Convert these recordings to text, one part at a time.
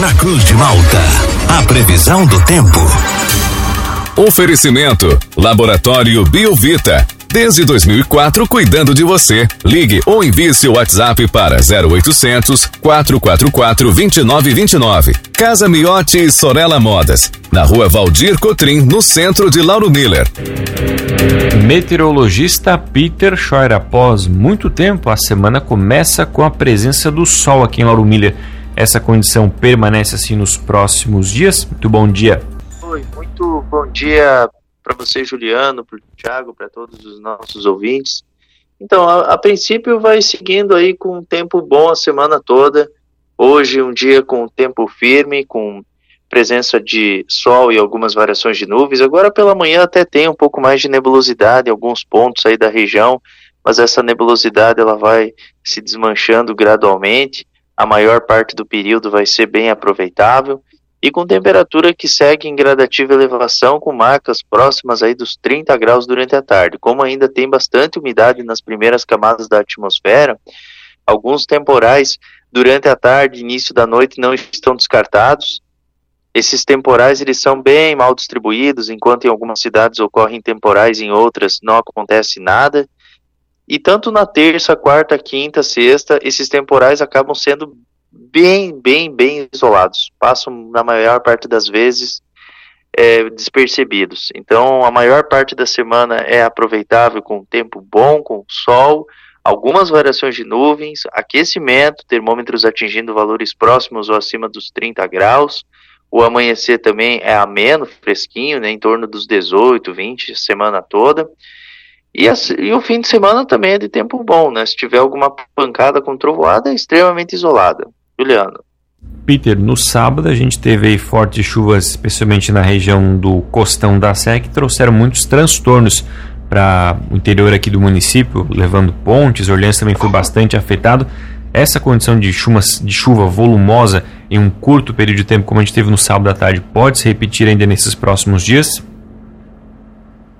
na Cruz de Malta. A previsão do tempo. Oferecimento: Laboratório Biovita. Desde 2004, cuidando de você. Ligue ou envie seu WhatsApp para 0800 444 2929. Casa Miotti e Sorella Modas. Na rua Valdir Cotrim, no centro de Lauro Miller. Meteorologista Peter Scheuer. Após muito tempo, a semana começa com a presença do sol aqui em Lauro Miller. Essa condição permanece assim nos próximos dias? Muito bom dia. Oi, muito bom dia para você, Juliano, para o Thiago, para todos os nossos ouvintes. Então, a, a, princípio vai seguindo aí com um tempo bom a semana toda. Hoje um dia com tempo firme, com presença de sol e algumas variações de nuvens. Agora pela manhã até tem um pouco mais de nebulosidade em alguns pontos aí da região, mas essa nebulosidade ela vai se desmanchando gradualmente. A maior parte do período vai ser bem aproveitável e com temperatura que segue em gradativa elevação com marcas próximas aí dos 30 graus durante a tarde. Como ainda tem bastante umidade nas primeiras camadas da atmosfera, alguns temporais durante a tarde e início da noite não estão descartados. Esses temporais eles são bem mal distribuídos, enquanto em algumas cidades ocorrem temporais, em outras não acontece nada. E tanto na terça, quarta, quinta, sexta, esses temporais acabam sendo bem, bem, bem isolados. Passam, na maior parte das vezes, é, despercebidos. Então, a maior parte da semana é aproveitável com tempo bom, com sol, algumas variações de nuvens, aquecimento, termômetros atingindo valores próximos ou acima dos 30 graus. O amanhecer também é ameno, fresquinho, né, em torno dos 18, 20, semana toda. E, a, e, o fim de semana também é de tempo bom, né? Se tiver alguma pancada com trovoada, é extremamente isolada. Juliano. Peter, no sábado a gente teve fortes chuvas, especialmente na região do Costão da Sé, que trouxeram muitos transtornos para o interior aqui do município, levando pontes. Orleans também foi bastante afetado. Essa condição de, chumas, de chuva volumosa em um curto período de tempo, como a gente teve no sábado à tarde, pode se repetir ainda nesses próximos dias?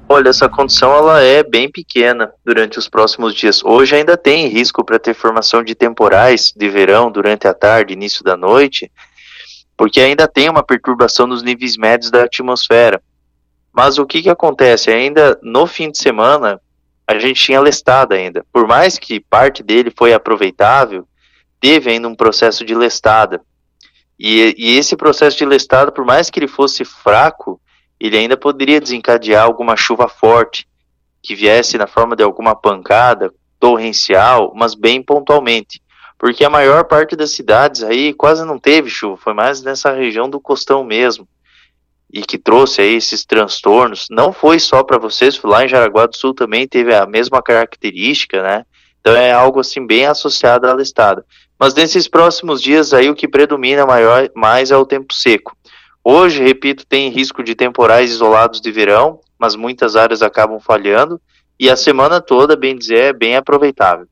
Olha, essa condição ela é bem pequena durante os próximos dias. Hoje ainda tem risco para ter formação de temporais de verão durante a tarde, início da noite, porque ainda tem uma perturbação nos níveis médios da atmosfera. Mas o que, que acontece? Ainda no fim de semana, a gente tinha lestada ainda. Por mais que parte dele foi aproveitável, teve ainda um processo de lestada. E, e esse processo de lestada, por mais que ele fosse fraco, ele ainda poderia desencadear alguma chuva forte, que viesse na forma de alguma pancada torrencial, mas bem pontualmente. Porque a maior parte das cidades aí quase não teve chuva, foi mais nessa região do costão mesmo. E que trouxe aí esses transtornos. Não foi só para vocês, lá em Jaraguá do Sul também teve a mesma característica, né? Então é algo assim bem associado à listada. Mas nesses próximos dias aí o que predomina maior, mais é o tempo seco. Hoje, repito, tem risco de temporais isolados de verão, mas muitas áreas acabam falhando e a semana toda, bem dizer, é bem aproveitável.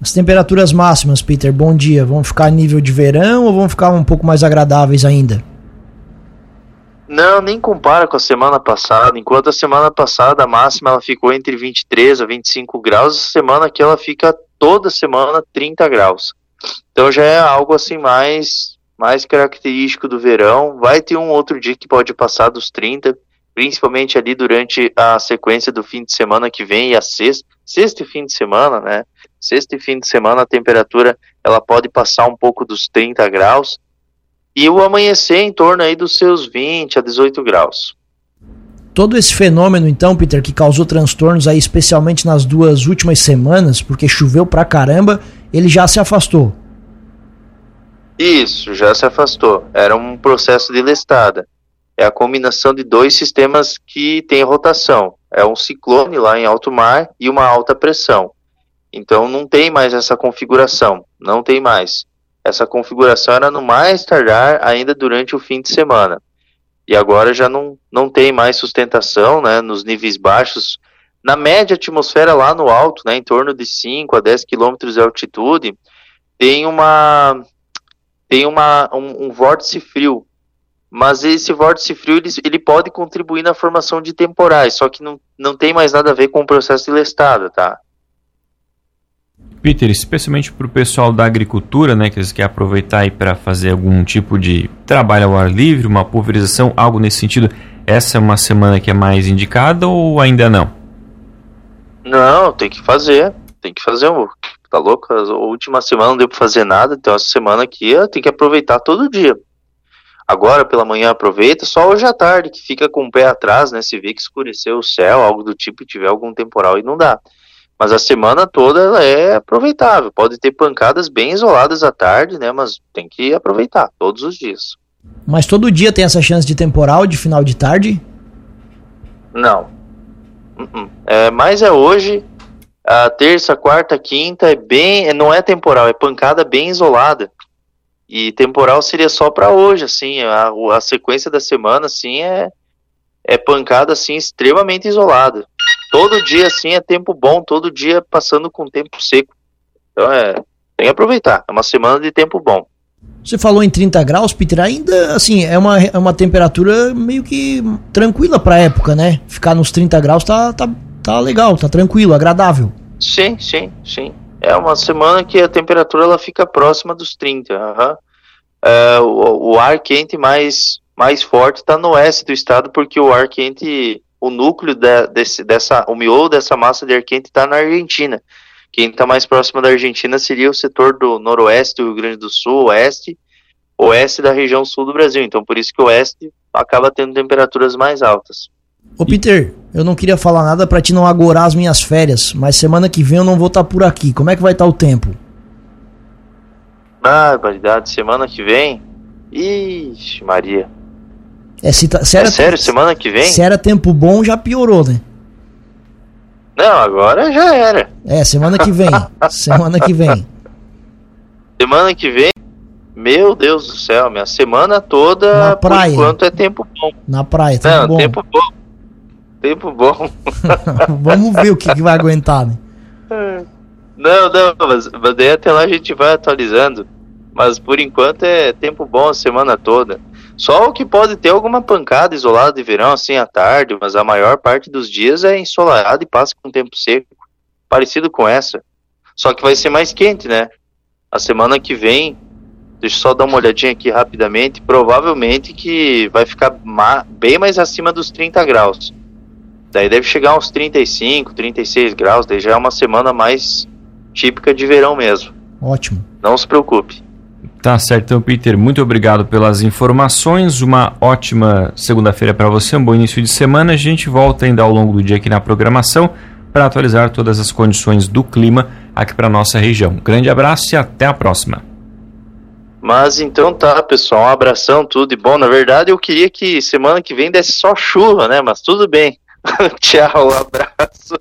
As temperaturas máximas, Peter, bom dia, vão ficar nível de verão ou vão ficar um pouco mais agradáveis ainda? Não, nem compara com a semana passada. Enquanto a semana passada a máxima ela ficou entre 23 a 25 graus, a semana aqui ela fica toda semana 30 graus. Então já é algo assim mais mais característico do verão. Vai ter um outro dia que pode passar dos 30, principalmente ali durante a sequência do fim de semana que vem e a sexta, sexta e fim de semana, né? Sexta e fim de semana a temperatura ela pode passar um pouco dos 30 graus e o amanhecer em torno aí dos seus 20 a 18 graus. Todo esse fenômeno, então, Peter, que causou transtornos aí, especialmente nas duas últimas semanas, porque choveu pra caramba, ele já se afastou. Isso, já se afastou. Era um processo de lestada. É a combinação de dois sistemas que têm rotação. É um ciclone lá em alto mar e uma alta pressão. Então não tem mais essa configuração, não tem mais. Essa configuração era no mais tardar ainda durante o fim de semana. E agora já não, não tem mais sustentação né, nos níveis baixos. Na média atmosfera lá no alto, né, em torno de 5 a 10 quilômetros de altitude, tem uma, tem uma, um, um vórtice frio. Mas esse vórtice frio ele, ele, pode contribuir na formação de temporais, só que não, não tem mais nada a ver com o processo de lestada, tá? Peter, especialmente para o pessoal da agricultura, né, que eles querem aproveitar aí para fazer algum tipo de trabalho ao ar livre, uma pulverização, algo nesse sentido, essa é uma semana que é mais indicada ou ainda não? Não, tem que fazer, tem que fazer, tá louco? A última semana não deu para fazer nada, então essa semana aqui tem que aproveitar todo dia. Agora pela manhã aproveita, só hoje à tarde que fica com o pé atrás, né? Se vê que escureceu o céu, algo do tipo, e tiver algum temporal e não dá. Mas a semana toda ela é aproveitável. Pode ter pancadas bem isoladas à tarde, né? Mas tem que aproveitar todos os dias. Mas todo dia tem essa chance de temporal de final de tarde? Não. Uh-uh. É, mas é hoje, a terça, quarta, quinta é bem, não é temporal, é pancada bem isolada. E temporal seria só para hoje, assim, a, a sequência da semana, assim, é, é pancada, assim, extremamente isolada. Todo dia, assim, é tempo bom, todo dia passando com tempo seco. Então, é, tem que aproveitar, é uma semana de tempo bom. Você falou em 30 graus, Peter, ainda, assim, é uma, é uma temperatura meio que tranquila pra época, né? Ficar nos 30 graus tá, tá, tá legal, tá tranquilo, agradável. Sim, sim, sim. É uma semana que a temperatura ela fica próxima dos 30. Uhum. É, o, o, ar quente mais, mais forte está no oeste do estado, porque o ar quente, o núcleo de, desse, dessa, o miolo dessa massa de ar quente está na Argentina. Quem está mais próximo da Argentina seria o setor do noroeste do Rio Grande do Sul, oeste, oeste da região sul do Brasil. Então, por isso que o oeste acaba tendo temperaturas mais altas. Ô Peter, eu não queria falar nada para te não agorar as minhas férias, mas semana que vem eu não vou estar tá por aqui. Como é que vai estar tá o tempo? Barbaridade, semana que vem? Ixi, Maria. É, se tá, se era, é sério, semana que vem? Se era tempo bom, já piorou, né? Não, agora já era. É, semana que vem. semana que vem. Semana que vem, meu Deus do céu, minha semana toda, Na praia. por enquanto é tempo bom. Na praia, tempo Não, bom. tempo bom. Tempo bom. Vamos ver o que, que vai aguentar, né? Não, não, mas, mas daí até lá a gente vai atualizando. Mas por enquanto é tempo bom a semana toda. Só o que pode ter alguma pancada isolada de verão assim à tarde, mas a maior parte dos dias é ensolarado e passa com tempo seco, parecido com essa. Só que vai ser mais quente, né? A semana que vem, deixa eu só dar uma olhadinha aqui rapidamente, provavelmente que vai ficar bem mais acima dos 30 graus. Daí deve chegar uns 35, 36 graus, daí já é uma semana mais típica de verão mesmo. Ótimo. Não se preocupe. Tá certo, então, Peter, muito obrigado pelas informações. Uma ótima segunda-feira para você, um bom início de semana. A gente volta ainda ao longo do dia aqui na programação para atualizar todas as condições do clima aqui para nossa região. Um grande abraço e até a próxima. Mas então tá, pessoal, um abração, tudo e bom. Na verdade, eu queria que semana que vem desse só chuva, né? Mas tudo bem. Tchau, abraço.